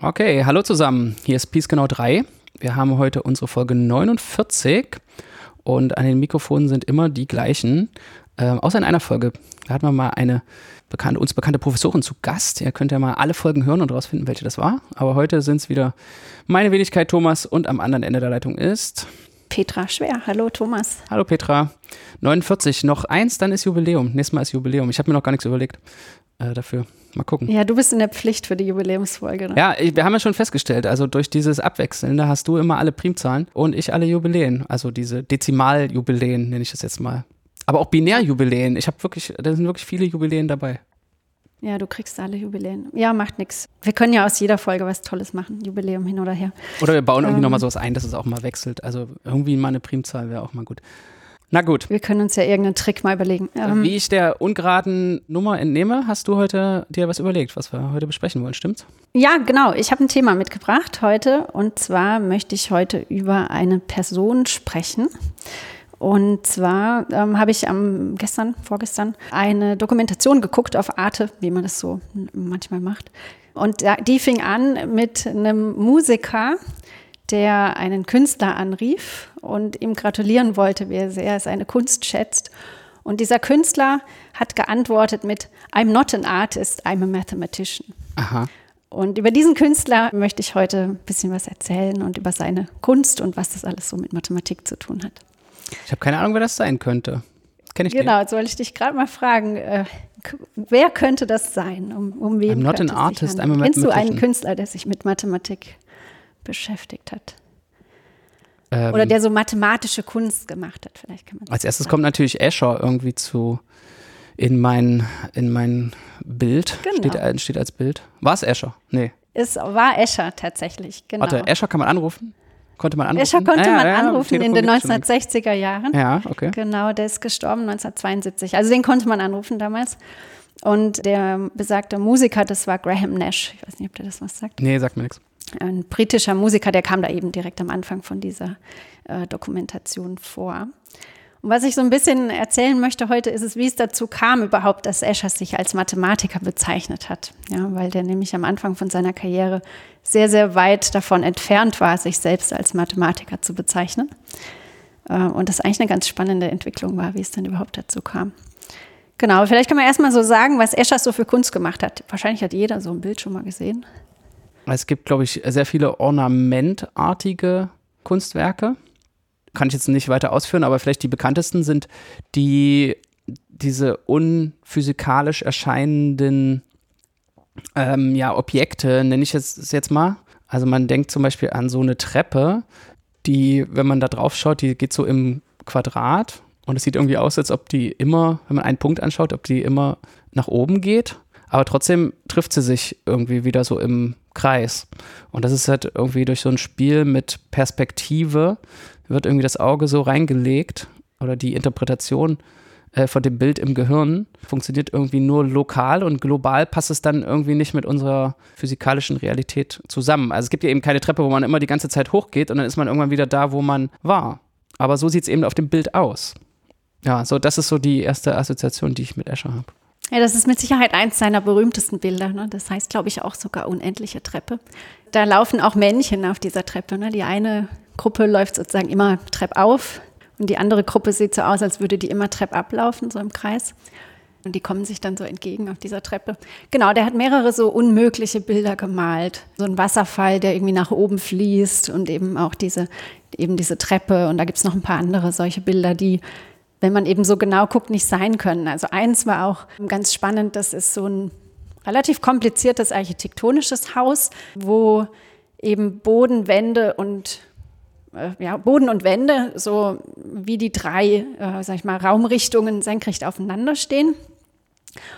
Okay, hallo zusammen. Hier ist Peace Genau 3. Wir haben heute unsere Folge 49 und an den Mikrofonen sind immer die gleichen. Äh, außer in einer Folge. Da hatten wir mal eine bekannte, uns bekannte Professorin zu Gast. Ihr könnt ja mal alle Folgen hören und rausfinden, welche das war. Aber heute sind es wieder meine Wenigkeit Thomas und am anderen Ende der Leitung ist Petra Schwer. Hallo Thomas. Hallo Petra. 49, noch eins, dann ist Jubiläum. Nächstes Mal ist Jubiläum. Ich habe mir noch gar nichts überlegt äh, dafür. Mal gucken. Ja, du bist in der Pflicht für die Jubiläumsfolge. Ne? Ja, wir haben ja schon festgestellt, also durch dieses Abwechseln, da hast du immer alle Primzahlen und ich alle Jubiläen. Also diese Dezimaljubiläen nenne ich das jetzt mal. Aber auch Binärjubiläen. Ich habe wirklich, da sind wirklich viele Jubiläen dabei. Ja, du kriegst alle Jubiläen. Ja, macht nichts. Wir können ja aus jeder Folge was Tolles machen. Jubiläum hin oder her. Oder wir bauen irgendwie ähm, nochmal sowas ein, dass es auch mal wechselt. Also irgendwie mal eine Primzahl wäre auch mal gut. Na gut. Wir können uns ja irgendeinen Trick mal überlegen. Ähm, Wie ich der ungeraden Nummer entnehme, hast du heute dir was überlegt, was wir heute besprechen wollen, stimmt's? Ja, genau. Ich habe ein Thema mitgebracht heute. Und zwar möchte ich heute über eine Person sprechen. Und zwar ähm, habe ich am gestern, vorgestern, eine Dokumentation geguckt auf Arte, wie man das so manchmal macht. Und die fing an mit einem Musiker, der einen Künstler anrief und ihm gratulieren wollte, wie sehr er seine Kunst schätzt. Und dieser Künstler hat geantwortet mit I'm not an artist, I'm a mathematician. Aha. Und über diesen Künstler möchte ich heute ein bisschen was erzählen und über seine Kunst und was das alles so mit Mathematik zu tun hat. Ich habe keine Ahnung, wer das sein könnte. Kenn ich genau, jetzt wollte ich dich gerade mal fragen, äh, wer könnte das sein? Um, um wen I'm not an artist, I'm a Kennst du einen Künstler, der sich mit Mathematik beschäftigt hat. Ähm, Oder der so mathematische Kunst gemacht hat, vielleicht kann man Als erstes sagen. kommt natürlich Escher irgendwie zu in mein, in mein Bild. Genau. Steht, steht als Bild. War es Escher? Nee. Es war Escher tatsächlich, genau. Warte, Escher kann man anrufen? Konnte man anrufen? Escher konnte ah, man ja, anrufen ja, in den 1960er Jahren. Ja, okay. Genau, der ist gestorben 1972. Also den konnte man anrufen damals. Und der besagte Musiker, das war Graham Nash. Ich weiß nicht, ob der das was sagt. Nee, sagt mir nichts ein britischer Musiker, der kam da eben direkt am Anfang von dieser äh, Dokumentation vor. Und was ich so ein bisschen erzählen möchte heute, ist es, wie es dazu kam überhaupt, dass Escher sich als Mathematiker bezeichnet hat. Ja, weil der nämlich am Anfang von seiner Karriere sehr, sehr weit davon entfernt war, sich selbst als Mathematiker zu bezeichnen. Äh, und das eigentlich eine ganz spannende Entwicklung war, wie es dann überhaupt dazu kam. Genau, vielleicht kann man erstmal so sagen, was Escher so für Kunst gemacht hat. Wahrscheinlich hat jeder so ein Bild schon mal gesehen. Es gibt, glaube ich, sehr viele ornamentartige Kunstwerke. Kann ich jetzt nicht weiter ausführen, aber vielleicht die bekanntesten sind die diese unphysikalisch erscheinenden ähm, ja, Objekte, nenne ich es jetzt mal. Also man denkt zum Beispiel an so eine Treppe, die, wenn man da drauf schaut, die geht so im Quadrat und es sieht irgendwie aus, als ob die immer, wenn man einen Punkt anschaut, ob die immer nach oben geht. Aber trotzdem trifft sie sich irgendwie wieder so im Kreis. Und das ist halt irgendwie durch so ein Spiel mit Perspektive, wird irgendwie das Auge so reingelegt oder die Interpretation äh, von dem Bild im Gehirn funktioniert irgendwie nur lokal und global passt es dann irgendwie nicht mit unserer physikalischen Realität zusammen. Also es gibt ja eben keine Treppe, wo man immer die ganze Zeit hochgeht und dann ist man irgendwann wieder da, wo man war. Aber so sieht es eben auf dem Bild aus. Ja, so das ist so die erste Assoziation, die ich mit Escher habe. Ja, das ist mit Sicherheit eins seiner berühmtesten Bilder. Ne? Das heißt, glaube ich, auch sogar unendliche Treppe. Da laufen auch Männchen auf dieser Treppe. Ne? Die eine Gruppe läuft sozusagen immer Trepp auf und die andere Gruppe sieht so aus, als würde die immer Trepp ablaufen, so im Kreis. Und die kommen sich dann so entgegen auf dieser Treppe. Genau, der hat mehrere so unmögliche Bilder gemalt. So ein Wasserfall, der irgendwie nach oben fließt und eben auch diese, eben diese Treppe. Und da gibt es noch ein paar andere solche Bilder, die wenn man eben so genau guckt, nicht sein können. Also eins war auch ganz spannend, das ist so ein relativ kompliziertes architektonisches Haus, wo eben Boden, Wände und äh, ja, Boden und Wände so wie die drei, äh, sag ich mal, Raumrichtungen senkrecht aufeinander stehen.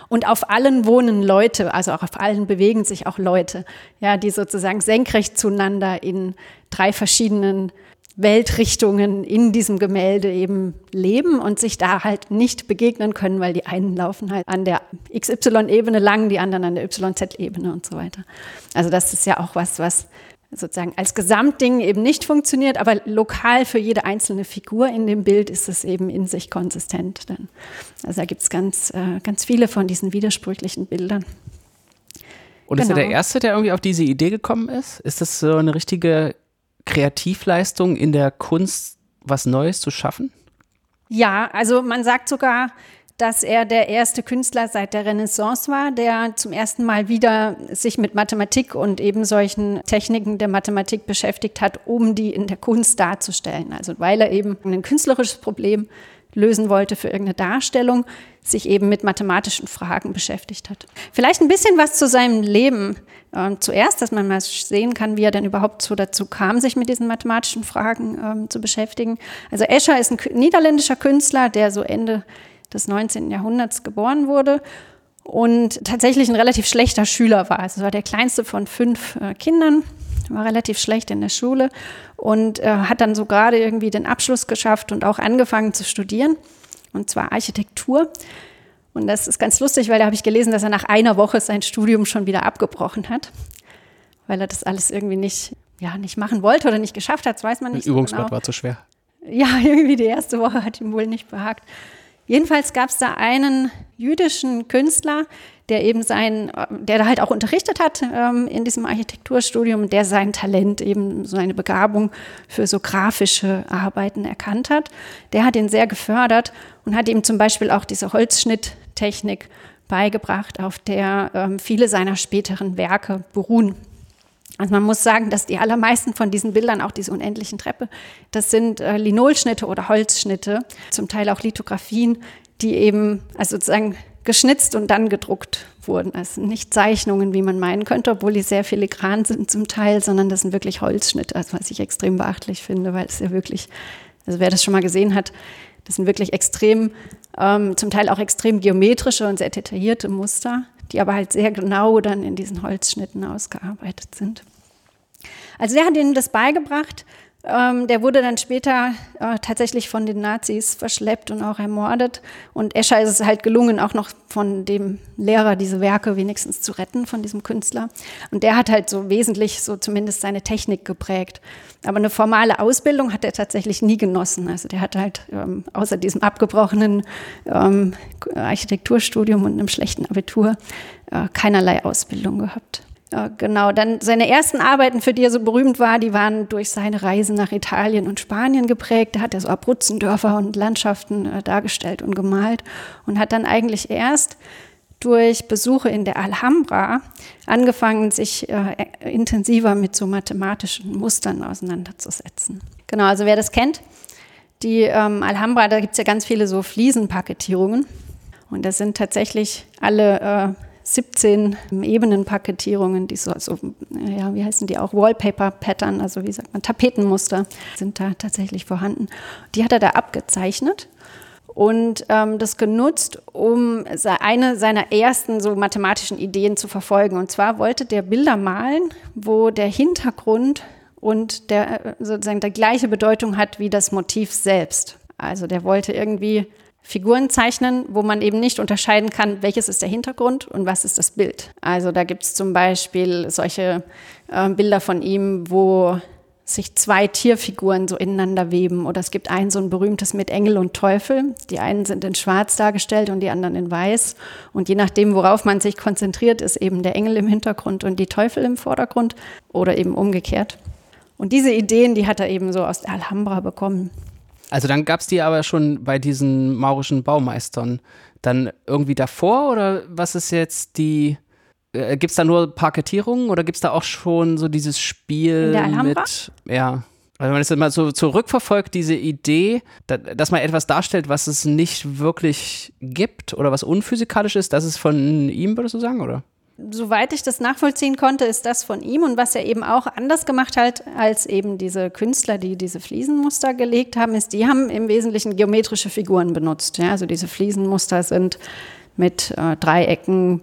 Und auf allen wohnen Leute, also auch auf allen bewegen sich auch Leute, ja, die sozusagen senkrecht zueinander in drei verschiedenen Weltrichtungen in diesem Gemälde eben leben und sich da halt nicht begegnen können, weil die einen laufen halt an der XY-Ebene lang, die anderen an der YZ-Ebene und so weiter. Also das ist ja auch was, was sozusagen als Gesamtding eben nicht funktioniert, aber lokal für jede einzelne Figur in dem Bild ist es eben in sich konsistent. Dann. Also da gibt es ganz, äh, ganz viele von diesen widersprüchlichen Bildern. Und genau. ist er der. Erste, der irgendwie auf diese Idee gekommen ist? Ist das so eine richtige Kreativleistung in der Kunst, was Neues zu schaffen? Ja, also man sagt sogar, dass er der erste Künstler seit der Renaissance war, der zum ersten Mal wieder sich mit Mathematik und eben solchen Techniken der Mathematik beschäftigt hat, um die in der Kunst darzustellen. Also weil er eben ein künstlerisches Problem lösen wollte für irgendeine Darstellung, sich eben mit mathematischen Fragen beschäftigt hat. Vielleicht ein bisschen was zu seinem Leben äh, zuerst, dass man mal sehen kann, wie er denn überhaupt so dazu kam, sich mit diesen mathematischen Fragen ähm, zu beschäftigen. Also Escher ist ein niederländischer Künstler, der so Ende des 19. Jahrhunderts geboren wurde und tatsächlich ein relativ schlechter Schüler war. Also war der kleinste von fünf äh, Kindern, war relativ schlecht in der Schule und äh, hat dann so gerade irgendwie den Abschluss geschafft und auch angefangen zu studieren, und zwar Architektur. Und das ist ganz lustig, weil da habe ich gelesen, dass er nach einer Woche sein Studium schon wieder abgebrochen hat, weil er das alles irgendwie nicht, ja, nicht machen wollte oder nicht geschafft hat, das weiß man nicht. Das Übungsblatt so genau. war zu schwer. Ja, irgendwie die erste Woche hat ihm wohl nicht behagt. Jedenfalls gab es da einen jüdischen Künstler, der eben sein, der da halt auch unterrichtet hat ähm, in diesem Architekturstudium, der sein Talent, eben seine Begabung für so grafische Arbeiten erkannt hat. Der hat ihn sehr gefördert und hat ihm zum Beispiel auch diese Holzschnitttechnik beigebracht, auf der ähm, viele seiner späteren Werke beruhen. Also man muss sagen, dass die allermeisten von diesen Bildern, auch diese unendlichen Treppe, das sind äh, Linolschnitte oder Holzschnitte, zum Teil auch Lithografien, die eben, also sozusagen geschnitzt und dann gedruckt wurden. Also nicht Zeichnungen, wie man meinen könnte, obwohl die sehr filigran sind zum Teil, sondern das sind wirklich Holzschnitte, also was ich extrem beachtlich finde, weil es ja wirklich, also wer das schon mal gesehen hat, das sind wirklich extrem, ähm, zum Teil auch extrem geometrische und sehr detaillierte Muster, die aber halt sehr genau dann in diesen Holzschnitten ausgearbeitet sind. Also der hat ihnen das beigebracht ähm, der wurde dann später äh, tatsächlich von den Nazis verschleppt und auch ermordet. Und Escher ist es halt gelungen, auch noch von dem Lehrer diese Werke wenigstens zu retten, von diesem Künstler. Und der hat halt so wesentlich so zumindest seine Technik geprägt. Aber eine formale Ausbildung hat er tatsächlich nie genossen. Also der hat halt ähm, außer diesem abgebrochenen ähm, Architekturstudium und einem schlechten Abitur äh, keinerlei Ausbildung gehabt. Genau, dann seine ersten Arbeiten, für die er so berühmt war, die waren durch seine Reisen nach Italien und Spanien geprägt. Da hat er so Abrutzendörfer und Landschaften äh, dargestellt und gemalt und hat dann eigentlich erst durch Besuche in der Alhambra angefangen, sich äh, intensiver mit so mathematischen Mustern auseinanderzusetzen. Genau, also wer das kennt, die ähm, Alhambra, da gibt es ja ganz viele so Fliesenpaketierungen und das sind tatsächlich alle äh, 17 Ebenenpaketierungen, die so, so, ja, wie heißen die auch, Wallpaper-Pattern, also wie sagt man, Tapetenmuster sind da tatsächlich vorhanden. Die hat er da abgezeichnet und ähm, das genutzt, um eine seiner ersten so mathematischen Ideen zu verfolgen. Und zwar wollte der Bilder malen, wo der Hintergrund und der äh, sozusagen die gleiche Bedeutung hat wie das Motiv selbst. Also der wollte irgendwie Figuren zeichnen, wo man eben nicht unterscheiden kann, welches ist der Hintergrund und was ist das Bild. Also da gibt es zum Beispiel solche äh, Bilder von ihm, wo sich zwei Tierfiguren so ineinander weben. Oder es gibt ein so ein berühmtes mit Engel und Teufel. Die einen sind in Schwarz dargestellt und die anderen in Weiß. Und je nachdem, worauf man sich konzentriert, ist eben der Engel im Hintergrund und die Teufel im Vordergrund oder eben umgekehrt. Und diese Ideen, die hat er eben so aus der Alhambra bekommen. Also dann gab es die aber schon bei diesen maurischen Baumeistern. Dann irgendwie davor oder was ist jetzt die, äh, gibt es da nur Parkettierungen oder gibt es da auch schon so dieses Spiel mit, ja, also wenn man das immer so zurückverfolgt, diese Idee, dass man etwas darstellt, was es nicht wirklich gibt oder was unphysikalisch ist, das ist von ihm, würdest du sagen, oder? Soweit ich das nachvollziehen konnte, ist das von ihm und was er eben auch anders gemacht hat als eben diese Künstler, die diese Fliesenmuster gelegt haben, ist, die haben im Wesentlichen geometrische Figuren benutzt. Ja, also diese Fliesenmuster sind mit äh, Dreiecken,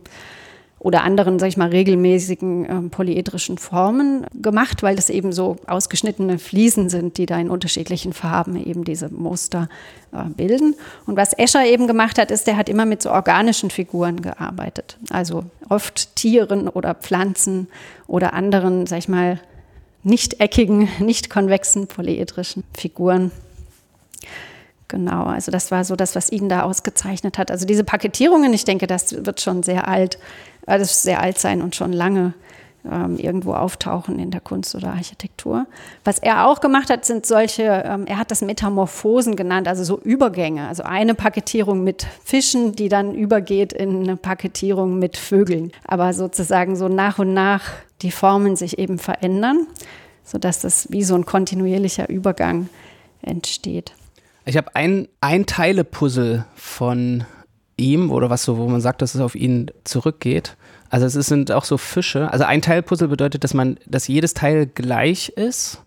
oder anderen, sag ich mal, regelmäßigen äh, polyedrischen Formen gemacht, weil das eben so ausgeschnittene Fliesen sind, die da in unterschiedlichen Farben eben diese Muster äh, bilden. Und was Escher eben gemacht hat, ist, der hat immer mit so organischen Figuren gearbeitet. Also oft Tieren oder Pflanzen oder anderen, sag ich mal, nicht eckigen, nicht konvexen polyedrischen Figuren. Genau, also das war so das, was ihn da ausgezeichnet hat. Also diese Paketierungen, ich denke, das wird schon sehr alt, also sehr alt sein und schon lange ähm, irgendwo auftauchen in der Kunst oder Architektur. Was er auch gemacht hat, sind solche, ähm, er hat das Metamorphosen genannt, also so Übergänge. Also eine Paketierung mit Fischen, die dann übergeht in eine Paketierung mit Vögeln. Aber sozusagen so nach und nach die Formen sich eben verändern, sodass das wie so ein kontinuierlicher Übergang entsteht. Ich habe ein, ein Teile-Puzzle von ihm oder was so, wo man sagt, dass es auf ihn zurückgeht. Also es sind auch so Fische. Also ein Teilpuzzle bedeutet, dass man, dass jedes Teil gleich ist.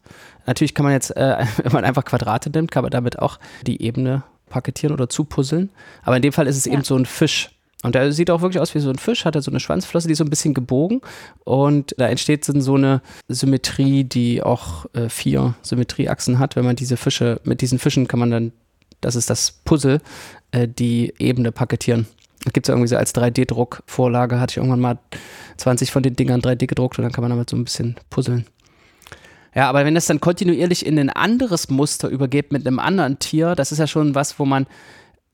Natürlich kann man jetzt, äh, wenn man einfach Quadrate nimmt, kann man damit auch die Ebene paketieren oder zupuzzeln. Aber in dem Fall ist es ja. eben so ein Fisch. Und der sieht auch wirklich aus wie so ein Fisch, hat er so eine Schwanzflosse, die ist so ein bisschen gebogen. Und da entsteht so eine Symmetrie, die auch äh, vier Symmetrieachsen hat. Wenn man diese Fische, mit diesen Fischen kann man dann, das ist das Puzzle, äh, die Ebene paketieren. Gibt es irgendwie so als 3D-Druck-Vorlage, hatte ich irgendwann mal 20 von den Dingern 3D gedruckt und dann kann man damit so ein bisschen puzzeln. Ja, aber wenn das dann kontinuierlich in ein anderes Muster übergeht mit einem anderen Tier, das ist ja schon was, wo man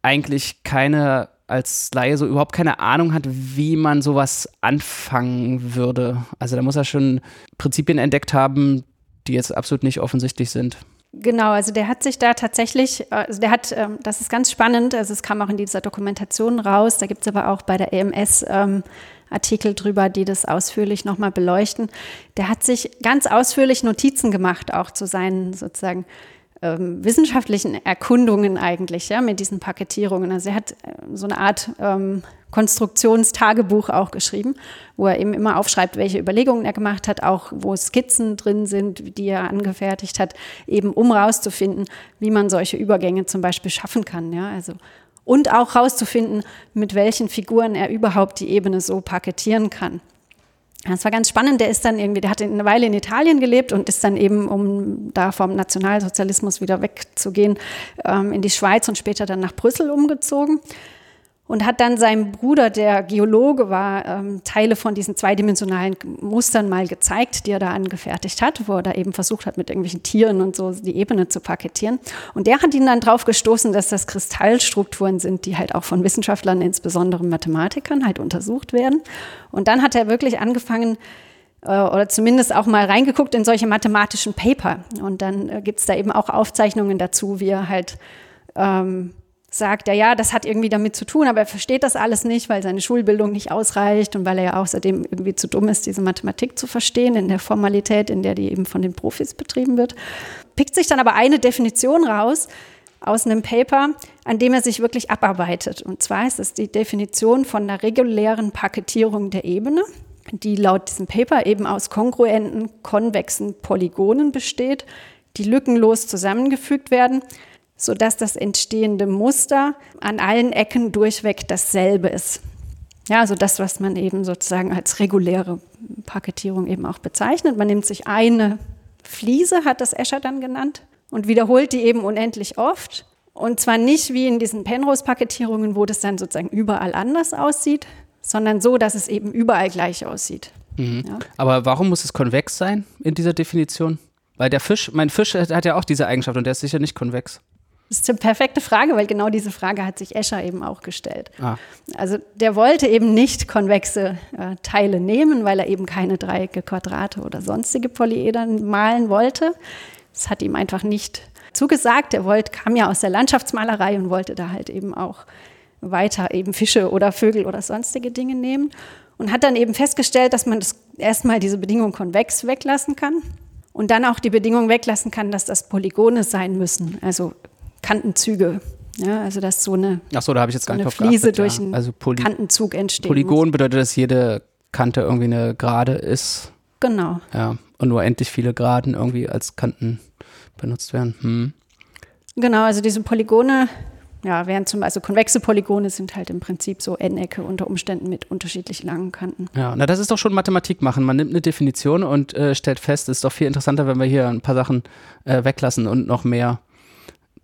eigentlich keine, als Laie so überhaupt keine Ahnung hat, wie man sowas anfangen würde. Also da muss er schon Prinzipien entdeckt haben, die jetzt absolut nicht offensichtlich sind. Genau, also der hat sich da tatsächlich, also der hat, ähm, das ist ganz spannend, also es kam auch in dieser Dokumentation raus, da gibt es aber auch bei der EMS ähm, Artikel drüber, die das ausführlich nochmal beleuchten. Der hat sich ganz ausführlich Notizen gemacht, auch zu seinen sozusagen ähm, wissenschaftlichen Erkundungen eigentlich, ja, mit diesen Paketierungen. Also er hat äh, so eine Art ähm, Konstruktionstagebuch auch geschrieben, wo er eben immer aufschreibt, welche Überlegungen er gemacht hat, auch wo Skizzen drin sind, die er angefertigt hat, eben um rauszufinden, wie man solche Übergänge zum Beispiel schaffen kann. Ja, also und auch rauszufinden, mit welchen Figuren er überhaupt die Ebene so paketieren kann. Das war ganz spannend. Der ist dann irgendwie, der hat eine Weile in Italien gelebt und ist dann eben, um da vom Nationalsozialismus wieder wegzugehen, ähm, in die Schweiz und später dann nach Brüssel umgezogen und hat dann seinem Bruder, der Geologe war, ähm, Teile von diesen zweidimensionalen Mustern mal gezeigt, die er da angefertigt hat, wo er da eben versucht hat, mit irgendwelchen Tieren und so die Ebene zu paketieren. Und der hat ihn dann drauf gestoßen, dass das Kristallstrukturen sind, die halt auch von Wissenschaftlern, insbesondere Mathematikern, halt untersucht werden. Und dann hat er wirklich angefangen, äh, oder zumindest auch mal reingeguckt in solche mathematischen Paper. Und dann äh, gibt es da eben auch Aufzeichnungen dazu, wie er halt ähm, sagt er, ja, das hat irgendwie damit zu tun, aber er versteht das alles nicht, weil seine Schulbildung nicht ausreicht und weil er ja außerdem irgendwie zu dumm ist, diese Mathematik zu verstehen in der Formalität, in der die eben von den Profis betrieben wird. Pickt sich dann aber eine Definition raus aus einem Paper, an dem er sich wirklich abarbeitet. Und zwar ist es die Definition von einer regulären Paketierung der Ebene, die laut diesem Paper eben aus kongruenten, konvexen Polygonen besteht, die lückenlos zusammengefügt werden sodass das entstehende Muster an allen Ecken durchweg dasselbe ist. Ja, also das, was man eben sozusagen als reguläre Paketierung eben auch bezeichnet. Man nimmt sich eine Fliese, hat das Escher dann genannt, und wiederholt die eben unendlich oft. Und zwar nicht wie in diesen Penrose-Paketierungen, wo das dann sozusagen überall anders aussieht, sondern so, dass es eben überall gleich aussieht. Mhm. Ja. Aber warum muss es konvex sein in dieser Definition? Weil der Fisch, mein Fisch hat ja auch diese Eigenschaft und der ist sicher nicht konvex. Das ist eine perfekte Frage, weil genau diese Frage hat sich Escher eben auch gestellt. Ah. Also der wollte eben nicht konvexe äh, Teile nehmen, weil er eben keine Dreiecke, Quadrate oder sonstige Polyedern malen wollte. Das hat ihm einfach nicht zugesagt. Er wollte, kam ja aus der Landschaftsmalerei und wollte da halt eben auch weiter eben Fische oder Vögel oder sonstige Dinge nehmen. Und hat dann eben festgestellt, dass man das erstmal diese Bedingung konvex weglassen kann und dann auch die Bedingung weglassen kann, dass das Polygone sein müssen, also Kantenzüge. Ja, also dass so eine, Ach so, da habe ich jetzt so gar nicht Fliese geachtet, durch einen also Poly Kantenzug entsteht. Polygon bedeutet, dass jede Kante irgendwie eine Gerade ist. Genau. Ja, und nur endlich viele Geraden irgendwie als Kanten benutzt werden. Hm. Genau, also diese Polygone, ja, wären zum also konvexe Polygone sind halt im Prinzip so N-Ecke unter Umständen mit unterschiedlich langen Kanten. Ja, na das ist doch schon Mathematik machen. Man nimmt eine Definition und äh, stellt fest, es ist doch viel interessanter, wenn wir hier ein paar Sachen äh, weglassen und noch mehr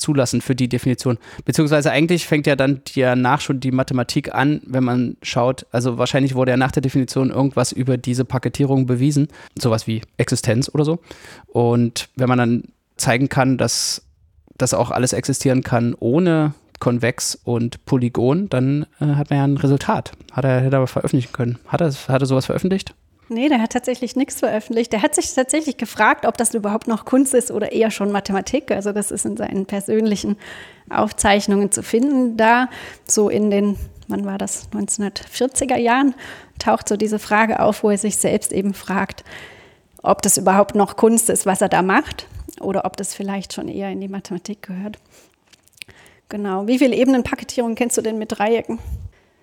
zulassen für die Definition. Beziehungsweise eigentlich fängt ja dann danach schon die Mathematik an, wenn man schaut, also wahrscheinlich wurde ja nach der Definition irgendwas über diese Paketierung bewiesen, sowas wie Existenz oder so. Und wenn man dann zeigen kann, dass das auch alles existieren kann ohne Konvex und Polygon, dann äh, hat man ja ein Resultat. Hat er, hätte er veröffentlichen können. Hat er, hat er sowas veröffentlicht? Nee, der hat tatsächlich nichts veröffentlicht. Der hat sich tatsächlich gefragt, ob das überhaupt noch Kunst ist oder eher schon Mathematik. Also das ist in seinen persönlichen Aufzeichnungen zu finden. Da so in den, wann war das, 1940er Jahren, taucht so diese Frage auf, wo er sich selbst eben fragt, ob das überhaupt noch Kunst ist, was er da macht, oder ob das vielleicht schon eher in die Mathematik gehört. Genau. Wie viele Ebenenpaketierungen kennst du denn mit Dreiecken?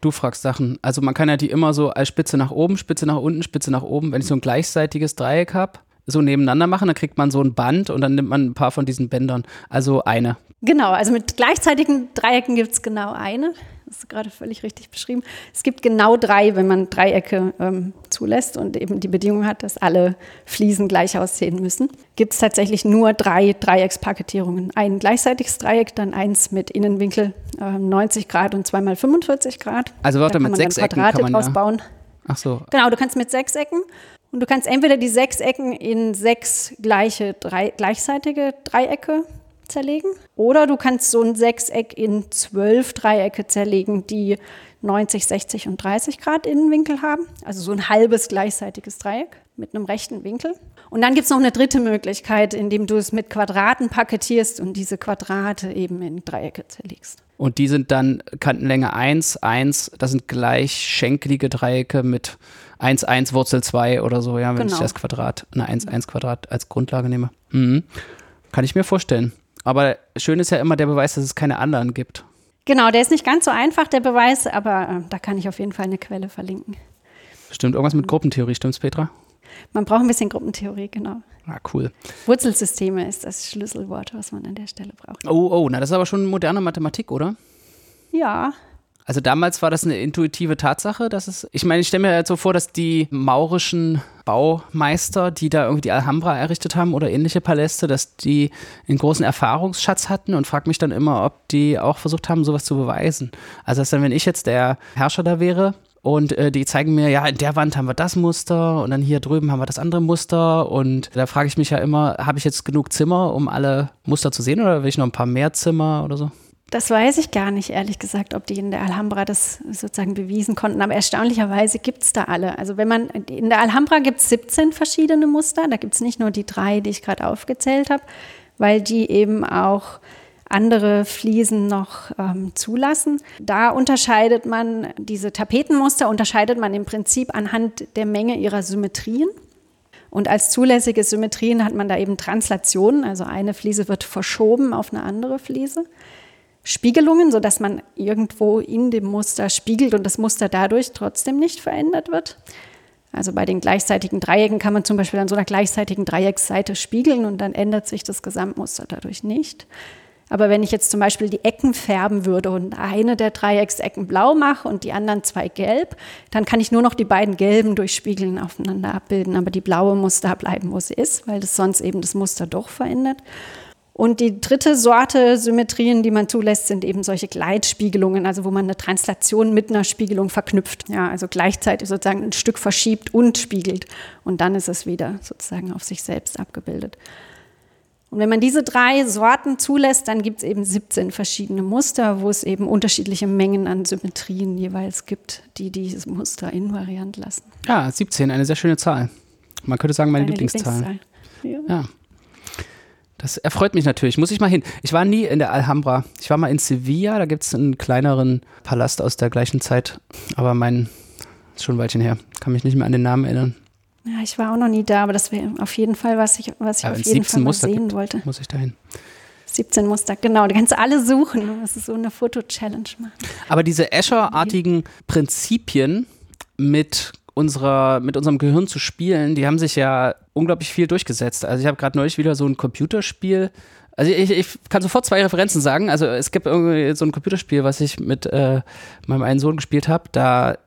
Du fragst Sachen. Also man kann ja die immer so als Spitze nach oben, Spitze nach unten, Spitze nach oben. Wenn ich so ein gleichseitiges Dreieck habe, so nebeneinander machen, dann kriegt man so ein Band und dann nimmt man ein paar von diesen Bändern. Also eine. Genau, also mit gleichzeitigen Dreiecken gibt es genau eine. Das ist gerade völlig richtig beschrieben. Es gibt genau drei, wenn man Dreiecke ähm, zulässt und eben die Bedingung hat, dass alle Fliesen gleich aussehen müssen. Gibt es tatsächlich nur drei Dreieckspaketierungen. Ein gleichseitiges Dreieck, dann eins mit Innenwinkel äh, 90 Grad und zweimal 45 Grad. Also warte, mit sechs Ecken kann man ja. bauen. Ach so. Genau, du kannst mit sechs Ecken und du kannst entweder die sechs Ecken in sechs gleiche drei, gleichseitige Dreiecke zerlegen. Oder du kannst so ein Sechseck in zwölf Dreiecke zerlegen, die 90, 60 und 30 Grad Innenwinkel haben. Also so ein halbes gleichseitiges Dreieck mit einem rechten Winkel. Und dann gibt es noch eine dritte Möglichkeit, indem du es mit Quadraten paketierst und diese Quadrate eben in Dreiecke zerlegst. Und die sind dann Kantenlänge 1, 1, das sind gleichschenkelige Dreiecke mit 1, 1 Wurzel 2 oder so, ja, wenn genau. ich das Quadrat, eine 1, 1 Quadrat als Grundlage nehme. Mhm. Kann ich mir vorstellen. Aber schön ist ja immer der Beweis, dass es keine anderen gibt. Genau, der ist nicht ganz so einfach, der Beweis, aber äh, da kann ich auf jeden Fall eine Quelle verlinken. Stimmt, irgendwas mit Gruppentheorie, stimmt's, Petra? Man braucht ein bisschen Gruppentheorie, genau. Ah, cool. Wurzelsysteme ist das Schlüsselwort, was man an der Stelle braucht. Oh, oh, na, das ist aber schon moderne Mathematik, oder? Ja, also damals war das eine intuitive Tatsache, dass es, ich meine, ich stelle mir jetzt so vor, dass die maurischen Baumeister, die da irgendwie die Alhambra errichtet haben oder ähnliche Paläste, dass die einen großen Erfahrungsschatz hatten und frage mich dann immer, ob die auch versucht haben, sowas zu beweisen. Also, dass dann, wenn ich jetzt der Herrscher da wäre, und äh, die zeigen mir, ja, in der Wand haben wir das Muster und dann hier drüben haben wir das andere Muster. Und da frage ich mich ja immer, habe ich jetzt genug Zimmer, um alle Muster zu sehen oder will ich noch ein paar mehr Zimmer oder so? Das weiß ich gar nicht, ehrlich gesagt, ob die in der Alhambra das sozusagen bewiesen konnten. Aber erstaunlicherweise gibt es da alle. Also wenn man, in der Alhambra gibt es 17 verschiedene Muster. Da gibt es nicht nur die drei, die ich gerade aufgezählt habe, weil die eben auch andere Fliesen noch ähm, zulassen. Da unterscheidet man diese Tapetenmuster, unterscheidet man im Prinzip anhand der Menge ihrer Symmetrien. Und als zulässige Symmetrien hat man da eben Translationen, also eine Fliese wird verschoben auf eine andere Fliese. Spiegelungen, sodass man irgendwo in dem Muster spiegelt und das Muster dadurch trotzdem nicht verändert wird. Also bei den gleichseitigen Dreiecken kann man zum Beispiel an so einer gleichseitigen Dreiecksseite spiegeln und dann ändert sich das Gesamtmuster dadurch nicht. Aber wenn ich jetzt zum Beispiel die Ecken färben würde und eine der Dreiecksecken blau mache und die anderen zwei gelb, dann kann ich nur noch die beiden gelben durch Spiegeln aufeinander abbilden. Aber die blaue muss da bleiben, wo sie ist, weil das sonst eben das Muster doch verändert. Und die dritte Sorte Symmetrien, die man zulässt, sind eben solche Gleitspiegelungen, also wo man eine Translation mit einer Spiegelung verknüpft. Ja, also gleichzeitig sozusagen ein Stück verschiebt und spiegelt. Und dann ist es wieder sozusagen auf sich selbst abgebildet. Und wenn man diese drei Sorten zulässt, dann gibt es eben 17 verschiedene Muster, wo es eben unterschiedliche Mengen an Symmetrien jeweils gibt, die dieses Muster invariant lassen. Ja, 17, eine sehr schöne Zahl. Man könnte sagen, meine, meine Lieblingszahl. Lieblingszahl. Ja. ja. Das erfreut mich natürlich. Muss ich mal hin. Ich war nie in der Alhambra. Ich war mal in Sevilla. Da gibt es einen kleineren Palast aus der gleichen Zeit. Aber mein ist schon ein Weilchen her. Kann mich nicht mehr an den Namen erinnern. Ja, ich war auch noch nie da, aber das wäre auf jeden Fall, was ich, was ich ja, auf jeden Fall mal sehen gibt, wollte. Muss ich dahin. 17 Muster, genau. Die kannst du alle suchen. Das ist so eine Foto-Challenge machen. Aber diese Escher-artigen Prinzipien mit unserer, mit unserem Gehirn zu spielen, die haben sich ja unglaublich viel durchgesetzt. Also ich habe gerade neulich wieder so ein Computerspiel. Also ich, ich, kann sofort zwei Referenzen sagen. Also es gibt irgendwie so ein Computerspiel, was ich mit äh, meinem einen Sohn gespielt habe. Da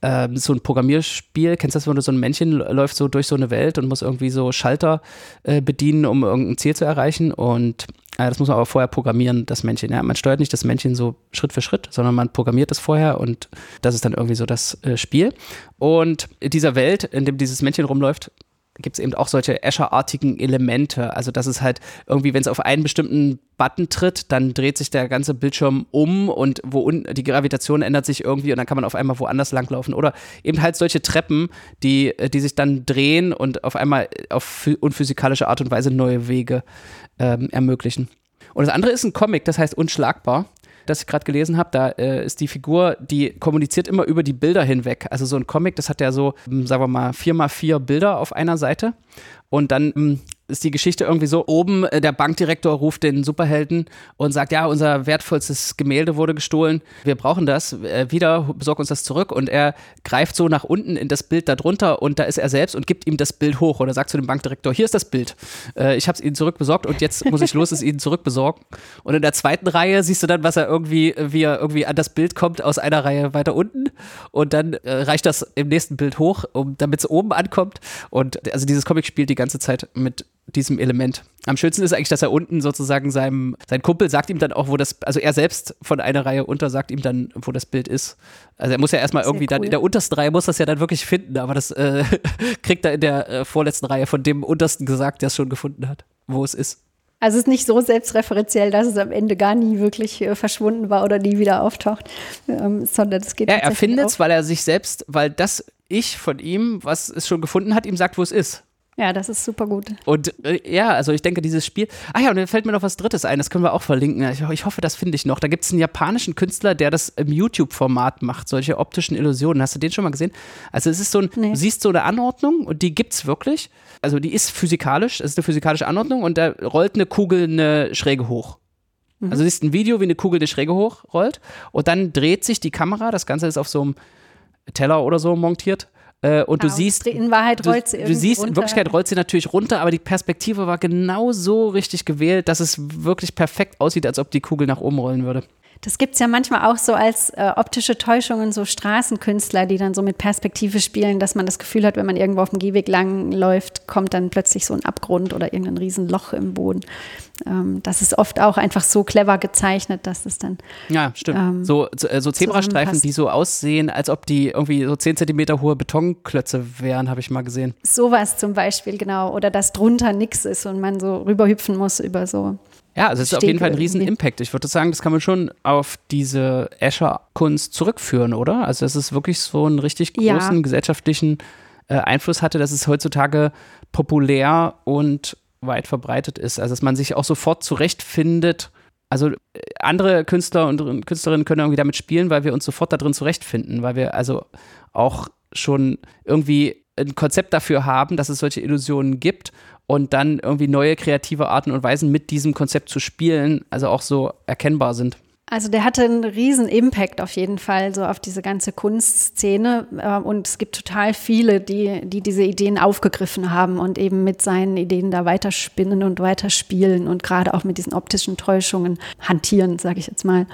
äh, so ein Programmierspiel, kennst du das, wenn so ein Männchen läuft so durch so eine Welt und muss irgendwie so Schalter äh, bedienen, um irgendein Ziel zu erreichen und das muss man aber vorher programmieren, das Männchen. Ja? Man steuert nicht das Männchen so Schritt für Schritt, sondern man programmiert es vorher und das ist dann irgendwie so das äh, Spiel. Und in dieser Welt, in dem dieses Männchen rumläuft, gibt es eben auch solche Escher-artigen Elemente. Also dass es halt irgendwie, wenn es auf einen bestimmten Button tritt, dann dreht sich der ganze Bildschirm um und wo un die Gravitation ändert sich irgendwie und dann kann man auf einmal woanders langlaufen. Oder eben halt solche Treppen, die, die sich dann drehen und auf einmal auf unphysikalische Art und Weise neue Wege ähm, ermöglichen. Und das andere ist ein Comic, das heißt Unschlagbar das ich gerade gelesen habe, da äh, ist die Figur, die kommuniziert immer über die Bilder hinweg. Also so ein Comic, das hat ja so, hm, sagen wir mal, vier mal vier Bilder auf einer Seite. Und dann hm, ist die Geschichte irgendwie so, oben äh, der Bankdirektor ruft den Superhelden und sagt, ja, unser wertvollstes Gemälde wurde gestohlen, wir brauchen das, äh, wieder, besorg uns das zurück und er greift so nach unten in das Bild darunter und da ist er selbst und gibt ihm das Bild hoch oder sagt zu dem Bankdirektor, hier ist das Bild, äh, ich habe es Ihnen zurückbesorgt und jetzt muss ich los es Ihnen zurückbesorgen. Und in der zweiten Reihe siehst du dann, was er irgendwie, wie er irgendwie an das Bild kommt aus einer Reihe weiter unten und dann reicht das im nächsten Bild hoch, um, damit es oben ankommt und also dieses Comic spielt die ganze Zeit mit diesem Element. Am schönsten ist eigentlich, dass er unten sozusagen seinem, sein Kumpel sagt ihm dann auch, wo das, also er selbst von einer Reihe unter sagt ihm dann, wo das Bild ist. Also er muss ja erstmal irgendwie cool. dann in der untersten Reihe muss das ja dann wirklich finden, aber das äh, kriegt er in der äh, vorletzten Reihe von dem untersten gesagt, der es schon gefunden hat, wo es ist. Also es ist nicht so selbstreferenziell, dass es am Ende gar nie wirklich äh, verschwunden war oder nie wieder auftaucht, ähm, sondern es geht Ja, er findet es, weil er sich selbst, weil das Ich von ihm, was es schon gefunden hat, ihm sagt, wo es ist. Ja, das ist super gut. Und äh, ja, also ich denke, dieses Spiel. Ah ja, und dann fällt mir noch was Drittes ein, das können wir auch verlinken. Ich, ich hoffe, das finde ich noch. Da gibt es einen japanischen Künstler, der das im YouTube-Format macht, solche optischen Illusionen. Hast du den schon mal gesehen? Also es ist so ein, nee. du siehst so eine Anordnung und die gibt es wirklich. Also die ist physikalisch, es ist eine physikalische Anordnung und da rollt eine Kugel eine Schräge hoch. Mhm. Also du siehst ein Video, wie eine Kugel eine Schräge hochrollt und dann dreht sich die Kamera, das Ganze ist auf so einem Teller oder so montiert äh, und du ah, siehst, in Wahrheit rollt sie du, du siehst, runter. in Wirklichkeit rollt sie natürlich runter, aber die Perspektive war genau so richtig gewählt, dass es wirklich perfekt aussieht, als ob die Kugel nach oben rollen würde. Das gibt es ja manchmal auch so als äh, optische Täuschungen, so Straßenkünstler, die dann so mit Perspektive spielen, dass man das Gefühl hat, wenn man irgendwo auf dem Gehweg lang läuft, kommt dann plötzlich so ein Abgrund oder irgendein Riesenloch im Boden. Ähm, das ist oft auch einfach so clever gezeichnet, dass es dann. Ja, stimmt. Ähm, so, so, äh, so Zebrastreifen, die so aussehen, als ob die irgendwie so 10 Zentimeter hohe Betonklötze wären, habe ich mal gesehen. Sowas zum Beispiel, genau. Oder dass drunter nichts ist und man so rüberhüpfen muss über so ja, also es ist auf jeden Fall ein riesen Impact. Ich würde sagen, das kann man schon auf diese Escher-Kunst zurückführen, oder? Also dass es wirklich so einen richtig großen ja. gesellschaftlichen äh, Einfluss hatte, dass es heutzutage populär und weit verbreitet ist. Also dass man sich auch sofort zurechtfindet. Also äh, andere Künstler und Künstlerinnen können irgendwie damit spielen, weil wir uns sofort da drin zurechtfinden, weil wir also auch schon irgendwie ein Konzept dafür haben, dass es solche Illusionen gibt und dann irgendwie neue kreative Arten und Weisen mit diesem Konzept zu spielen, also auch so erkennbar sind. Also der hatte einen riesen Impact auf jeden Fall so auf diese ganze Kunstszene ähm, und es gibt total viele, die, die diese Ideen aufgegriffen haben und eben mit seinen Ideen da weiterspinnen und weiterspielen und gerade auch mit diesen optischen Täuschungen hantieren, sage ich jetzt mal.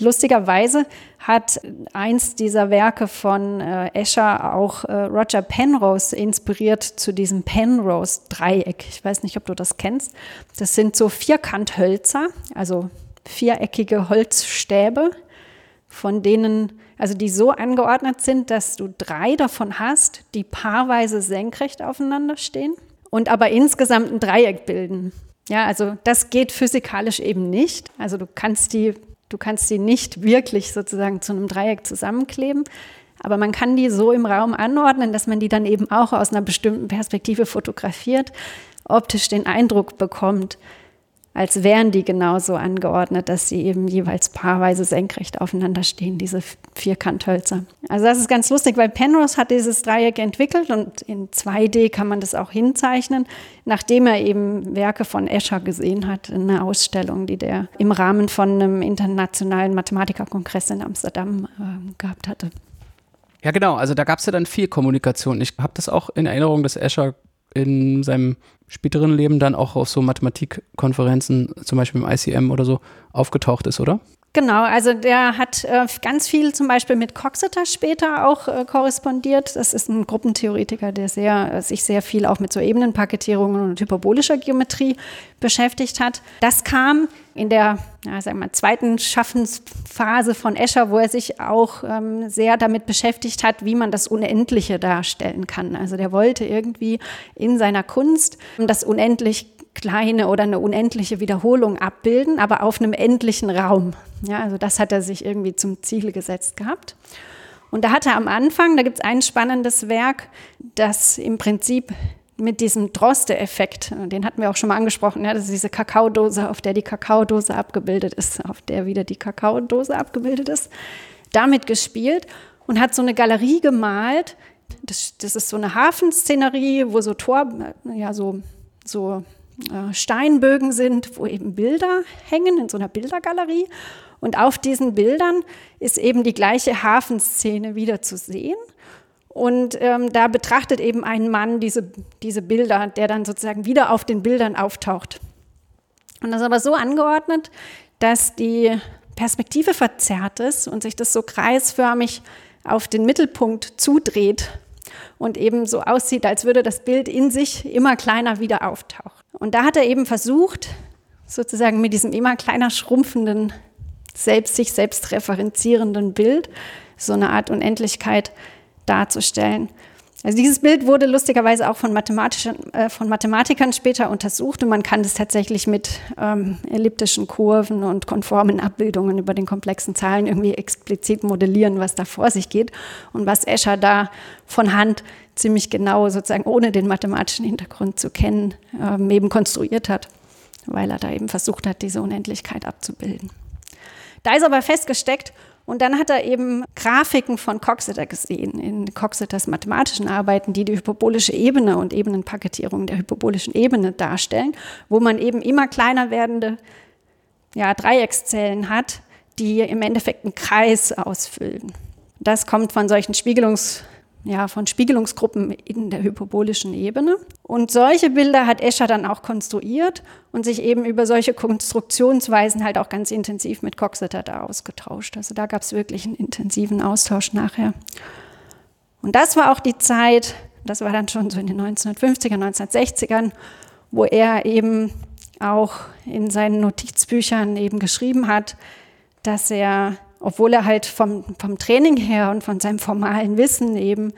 Lustigerweise hat eins dieser Werke von äh, Escher auch äh, Roger Penrose inspiriert zu diesem Penrose-Dreieck. Ich weiß nicht, ob du das kennst. Das sind so Vierkanthölzer, also viereckige Holzstäbe, von denen, also die so angeordnet sind, dass du drei davon hast, die paarweise senkrecht aufeinander stehen und aber insgesamt ein Dreieck bilden. Ja, also das geht physikalisch eben nicht. Also du kannst die Du kannst sie nicht wirklich sozusagen zu einem Dreieck zusammenkleben, aber man kann die so im Raum anordnen, dass man die dann eben auch aus einer bestimmten Perspektive fotografiert, optisch den Eindruck bekommt, als wären die genauso angeordnet, dass sie eben jeweils paarweise senkrecht aufeinander stehen, diese Vierkanthölzer. Also das ist ganz lustig, weil Penrose hat dieses Dreieck entwickelt und in 2D kann man das auch hinzeichnen, nachdem er eben Werke von Escher gesehen hat, in einer Ausstellung, die der im Rahmen von einem internationalen Mathematikerkongress in Amsterdam äh, gehabt hatte. Ja, genau. Also da gab es ja dann viel Kommunikation. Ich habe das auch in Erinnerung, dass Escher in seinem späteren Leben dann auch auf so Mathematikkonferenzen, zum Beispiel im ICM oder so, aufgetaucht ist, oder? Genau, also der hat äh, ganz viel zum Beispiel mit Coxeter später auch äh, korrespondiert. Das ist ein Gruppentheoretiker, der sehr, äh, sich sehr viel auch mit so Ebenenpaketierungen und hyperbolischer Geometrie beschäftigt hat. Das kam in der ja, sagen wir, zweiten Schaffensphase von Escher, wo er sich auch ähm, sehr damit beschäftigt hat, wie man das Unendliche darstellen kann. Also der wollte irgendwie in seiner Kunst das unendlich kleine oder eine unendliche Wiederholung abbilden, aber auf einem endlichen Raum. Ja, also das hat er sich irgendwie zum Ziel gesetzt gehabt. Und da hat er am Anfang, da gibt es ein spannendes Werk, das im Prinzip mit diesem Droste-Effekt, den hatten wir auch schon mal angesprochen, ja, das ist diese Kakaodose, auf der die Kakaodose abgebildet ist, auf der wieder die Kakaodose abgebildet ist, damit gespielt und hat so eine Galerie gemalt. Das, das ist so eine Hafenszenerie, wo so Tor, ja, so, so Steinbögen sind, wo eben Bilder hängen in so einer Bildergalerie. Und auf diesen Bildern ist eben die gleiche Hafenszene wieder zu sehen. Und ähm, da betrachtet eben ein Mann diese, diese Bilder, der dann sozusagen wieder auf den Bildern auftaucht. Und das ist aber so angeordnet, dass die Perspektive verzerrt ist und sich das so kreisförmig auf den Mittelpunkt zudreht und eben so aussieht, als würde das Bild in sich immer kleiner wieder auftauchen. Und da hat er eben versucht, sozusagen mit diesem immer kleiner schrumpfenden, selbst sich selbst referenzierenden Bild so eine Art Unendlichkeit darzustellen. Also dieses Bild wurde lustigerweise auch von, äh, von Mathematikern später untersucht und man kann das tatsächlich mit ähm, elliptischen Kurven und konformen Abbildungen über den komplexen Zahlen irgendwie explizit modellieren, was da vor sich geht und was Escher da von Hand ziemlich genau sozusagen ohne den mathematischen Hintergrund zu kennen ähm, eben konstruiert hat, weil er da eben versucht hat, diese Unendlichkeit abzubilden. Da ist aber festgesteckt, und dann hat er eben Grafiken von Coxeter gesehen, in Coxeters mathematischen Arbeiten, die die hyperbolische Ebene und Ebenenpaketierung der hyperbolischen Ebene darstellen, wo man eben immer kleiner werdende ja, Dreieckszellen hat, die im Endeffekt einen Kreis ausfüllen. Das kommt von solchen Spiegelungs- ja, von Spiegelungsgruppen in der hyperbolischen Ebene. Und solche Bilder hat Escher dann auch konstruiert und sich eben über solche Konstruktionsweisen halt auch ganz intensiv mit Coxeter da ausgetauscht. Also da gab es wirklich einen intensiven Austausch nachher. Und das war auch die Zeit, das war dann schon so in den 1950er, 1960ern, wo er eben auch in seinen Notizbüchern eben geschrieben hat, dass er obwohl er halt vom, vom Training her und von seinem formalen Wissen eben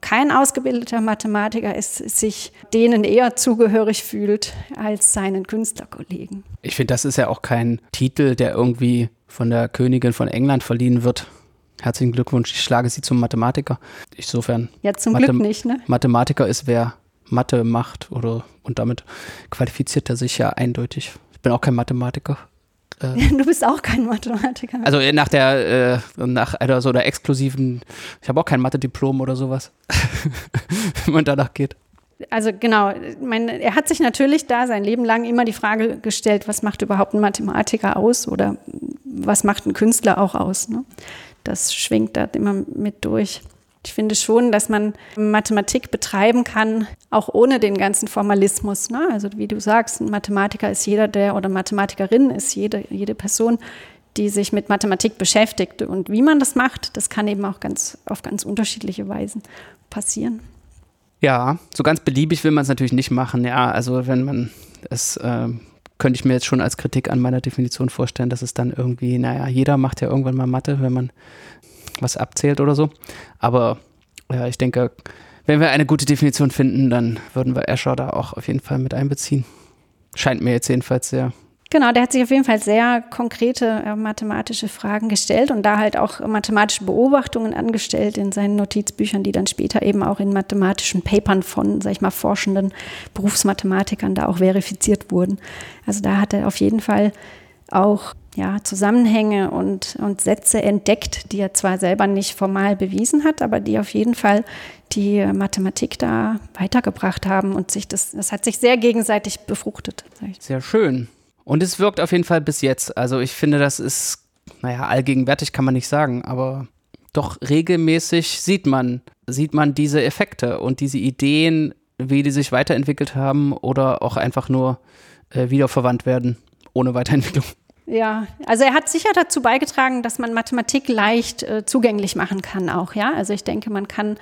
kein ausgebildeter Mathematiker ist, sich denen eher zugehörig fühlt als seinen Künstlerkollegen. Ich finde, das ist ja auch kein Titel, der irgendwie von der Königin von England verliehen wird. Herzlichen Glückwunsch, ich schlage Sie zum Mathematiker. Insofern. Ja, zum Mathe Glück nicht, ne? Mathematiker ist, wer Mathe macht oder und damit qualifiziert er sich ja eindeutig. Ich bin auch kein Mathematiker. Äh, du bist auch kein Mathematiker. Also nach der, äh, nach einer so einer exklusiven, ich habe auch kein Mathe-Diplom oder sowas, wenn man danach geht. Also genau, mein, er hat sich natürlich da sein Leben lang immer die Frage gestellt, was macht überhaupt ein Mathematiker aus oder was macht ein Künstler auch aus. Ne? Das schwingt da immer mit durch. Ich finde schon, dass man Mathematik betreiben kann, auch ohne den ganzen Formalismus. Ne? Also wie du sagst, ein Mathematiker ist jeder, der oder Mathematikerin ist jede, jede Person, die sich mit Mathematik beschäftigt. Und wie man das macht, das kann eben auch ganz auf ganz unterschiedliche Weisen passieren. Ja, so ganz beliebig will man es natürlich nicht machen. Ja, also wenn man es äh, könnte ich mir jetzt schon als Kritik an meiner Definition vorstellen, dass es dann irgendwie, naja, jeder macht ja irgendwann mal Mathe, wenn man was abzählt oder so. Aber ja, ich denke, wenn wir eine gute Definition finden, dann würden wir Escher da auch auf jeden Fall mit einbeziehen. Scheint mir jetzt jedenfalls sehr. Genau, der hat sich auf jeden Fall sehr konkrete äh, mathematische Fragen gestellt und da halt auch mathematische Beobachtungen angestellt in seinen Notizbüchern, die dann später eben auch in mathematischen Papern von, sag ich mal, forschenden Berufsmathematikern da auch verifiziert wurden. Also da hat er auf jeden Fall auch ja, Zusammenhänge und, und Sätze entdeckt, die er zwar selber nicht formal bewiesen hat, aber die auf jeden Fall die Mathematik da weitergebracht haben und sich das, das hat sich sehr gegenseitig befruchtet. Sehr schön. Und es wirkt auf jeden Fall bis jetzt. Also ich finde, das ist, naja, allgegenwärtig kann man nicht sagen, aber doch regelmäßig sieht man, sieht man diese Effekte und diese Ideen, wie die sich weiterentwickelt haben oder auch einfach nur äh, wiederverwandt werden ohne Weiterentwicklung. Ja, also er hat sicher dazu beigetragen, dass man Mathematik leicht äh, zugänglich machen kann auch, ja. Also ich denke, man kann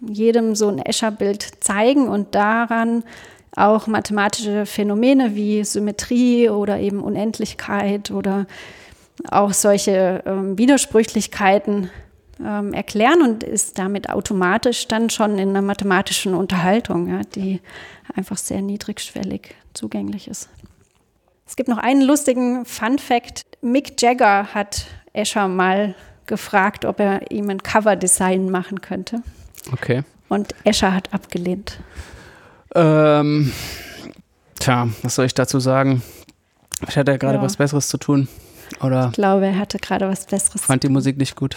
jedem so ein Escher-Bild zeigen und daran auch mathematische Phänomene wie Symmetrie oder eben Unendlichkeit oder auch solche ähm, Widersprüchlichkeiten ähm, erklären und ist damit automatisch dann schon in einer mathematischen Unterhaltung, ja, die einfach sehr niedrigschwellig zugänglich ist. Es gibt noch einen lustigen Fun Fact. Mick Jagger hat Escher mal gefragt, ob er ihm ein Coverdesign machen könnte. Okay. Und Escher hat abgelehnt. Ähm, tja, was soll ich dazu sagen? Ich hatte ja gerade Ja. was Besseres zu tun. Oder Ich glaube, er hatte gerade was Besseres. fand die Musik nicht gut.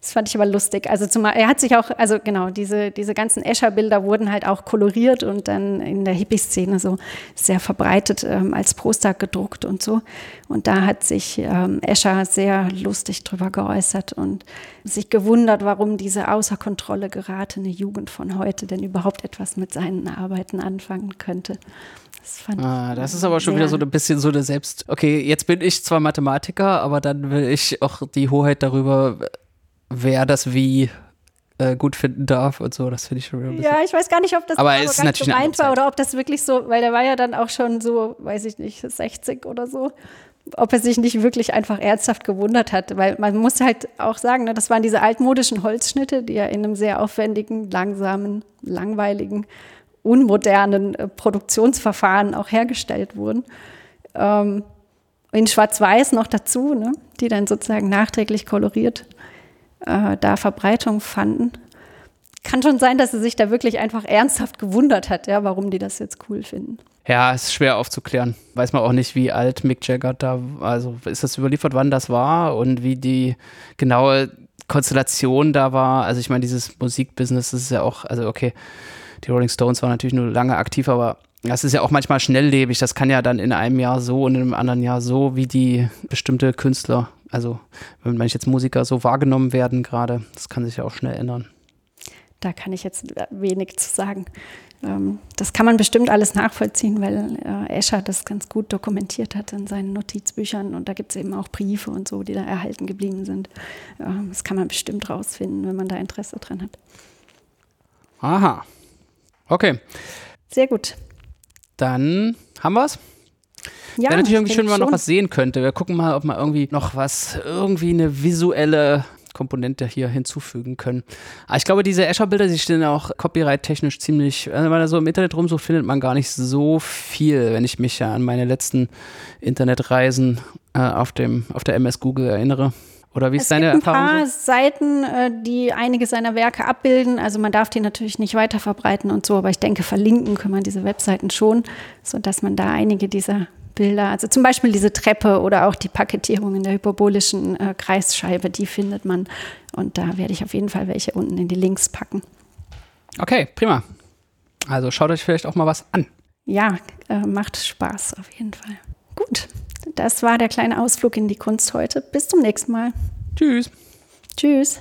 Das fand ich aber lustig. Also zumal er hat sich auch, also genau, diese, diese ganzen Escher-Bilder wurden halt auch koloriert und dann in der Hippie-Szene so sehr verbreitet ähm, als Poster gedruckt und so. Und da hat sich ähm, Escher sehr lustig drüber geäußert und sich gewundert, warum diese außer Kontrolle geratene Jugend von heute denn überhaupt etwas mit seinen Arbeiten anfangen könnte. Das, fand Ah, das ist aber schon wieder so ein bisschen so eine Selbst. Okay, jetzt bin ich zwar Mathematiker, aber dann will ich auch die Hoheit darüber, wer das wie äh, gut finden darf und so. Das finde ich schon wieder ein bisschen. Ja, ich weiß gar nicht, ob das Aber so es ist natürlich gemeint war oder ob das wirklich so, weil der war ja dann auch schon so, weiß ich nicht, 60 oder so. Ob er sich nicht wirklich einfach ernsthaft gewundert hat, weil man muss halt auch sagen, ne, das waren diese altmodischen Holzschnitte, die ja in einem sehr aufwendigen, langsamen, langweiligen, unmodernen äh, Produktionsverfahren auch hergestellt wurden. Ähm, in Schwarz-Weiß noch dazu, ne, die dann sozusagen nachträglich koloriert äh, da Verbreitung fanden kann schon sein, dass sie sich da wirklich einfach ernsthaft gewundert hat, ja, warum die das jetzt cool finden. Ja, ist schwer aufzuklären. Weiß man auch nicht, wie alt Mick Jagger da, also ist das überliefert, wann das war und wie die genaue Konstellation da war. Also ich meine, dieses Musikbusiness, ist ja auch, also okay, die Rolling Stones waren natürlich nur lange aktiv, aber das ist ja auch manchmal schnelllebig. Das kann ja dann in einem Jahr so und in einem anderen Jahr so, wie die bestimmte Künstler, also wenn manche jetzt Musiker so wahrgenommen werden gerade, das kann sich ja auch schnell ändern. Da kann ich jetzt wenig zu sagen. Ähm, das kann man bestimmt alles nachvollziehen, weil äh, Escher das ganz gut dokumentiert hat in seinen Notizbüchern und da gibt es eben auch Briefe und so, die da erhalten geblieben sind. Ähm, das kann man bestimmt rausfinden, wenn man da Interesse dran hat. Aha. Okay, Sehr gut. dann haben wir's. Ja, Wäre natürlich irgendwie schön, wenn man noch was sehen könnte. Wir gucken mal, ob man irgendwie noch was, irgendwie eine visuelle Komponente hier hinzufügen können. Aber ich glaube, diese Escher-Bilder, die stehen ja auch copyright-technisch ziemlich, also wenn man da so im Internet rumsucht, findet man gar nicht so viel, wenn ich mich ja an meine letzten Internetreisen äh, auf, dem, auf der MS Google erinnere. Oder wie ist Es deine gibt ein Erfahrung? paar So? Seiten, äh, die einige seiner Werke abbilden. Also man darf die natürlich nicht weiter verbreiten und so, aber ich denke, verlinken kann man diese Webseiten schon, sodass man da einige dieser Bilder, also zum Beispiel diese Treppe oder auch die Paketierung in der hyperbolischen äh, Kreisscheibe, die findet man. Und da werde ich auf jeden Fall welche unten in die Links packen. Okay, prima. Also schaut euch vielleicht auch mal was an. Ja, äh, macht Spaß auf jeden Fall. Gut, das war der kleine Ausflug in die Kunst heute. Bis zum nächsten Mal. Tschüss. Tschüss.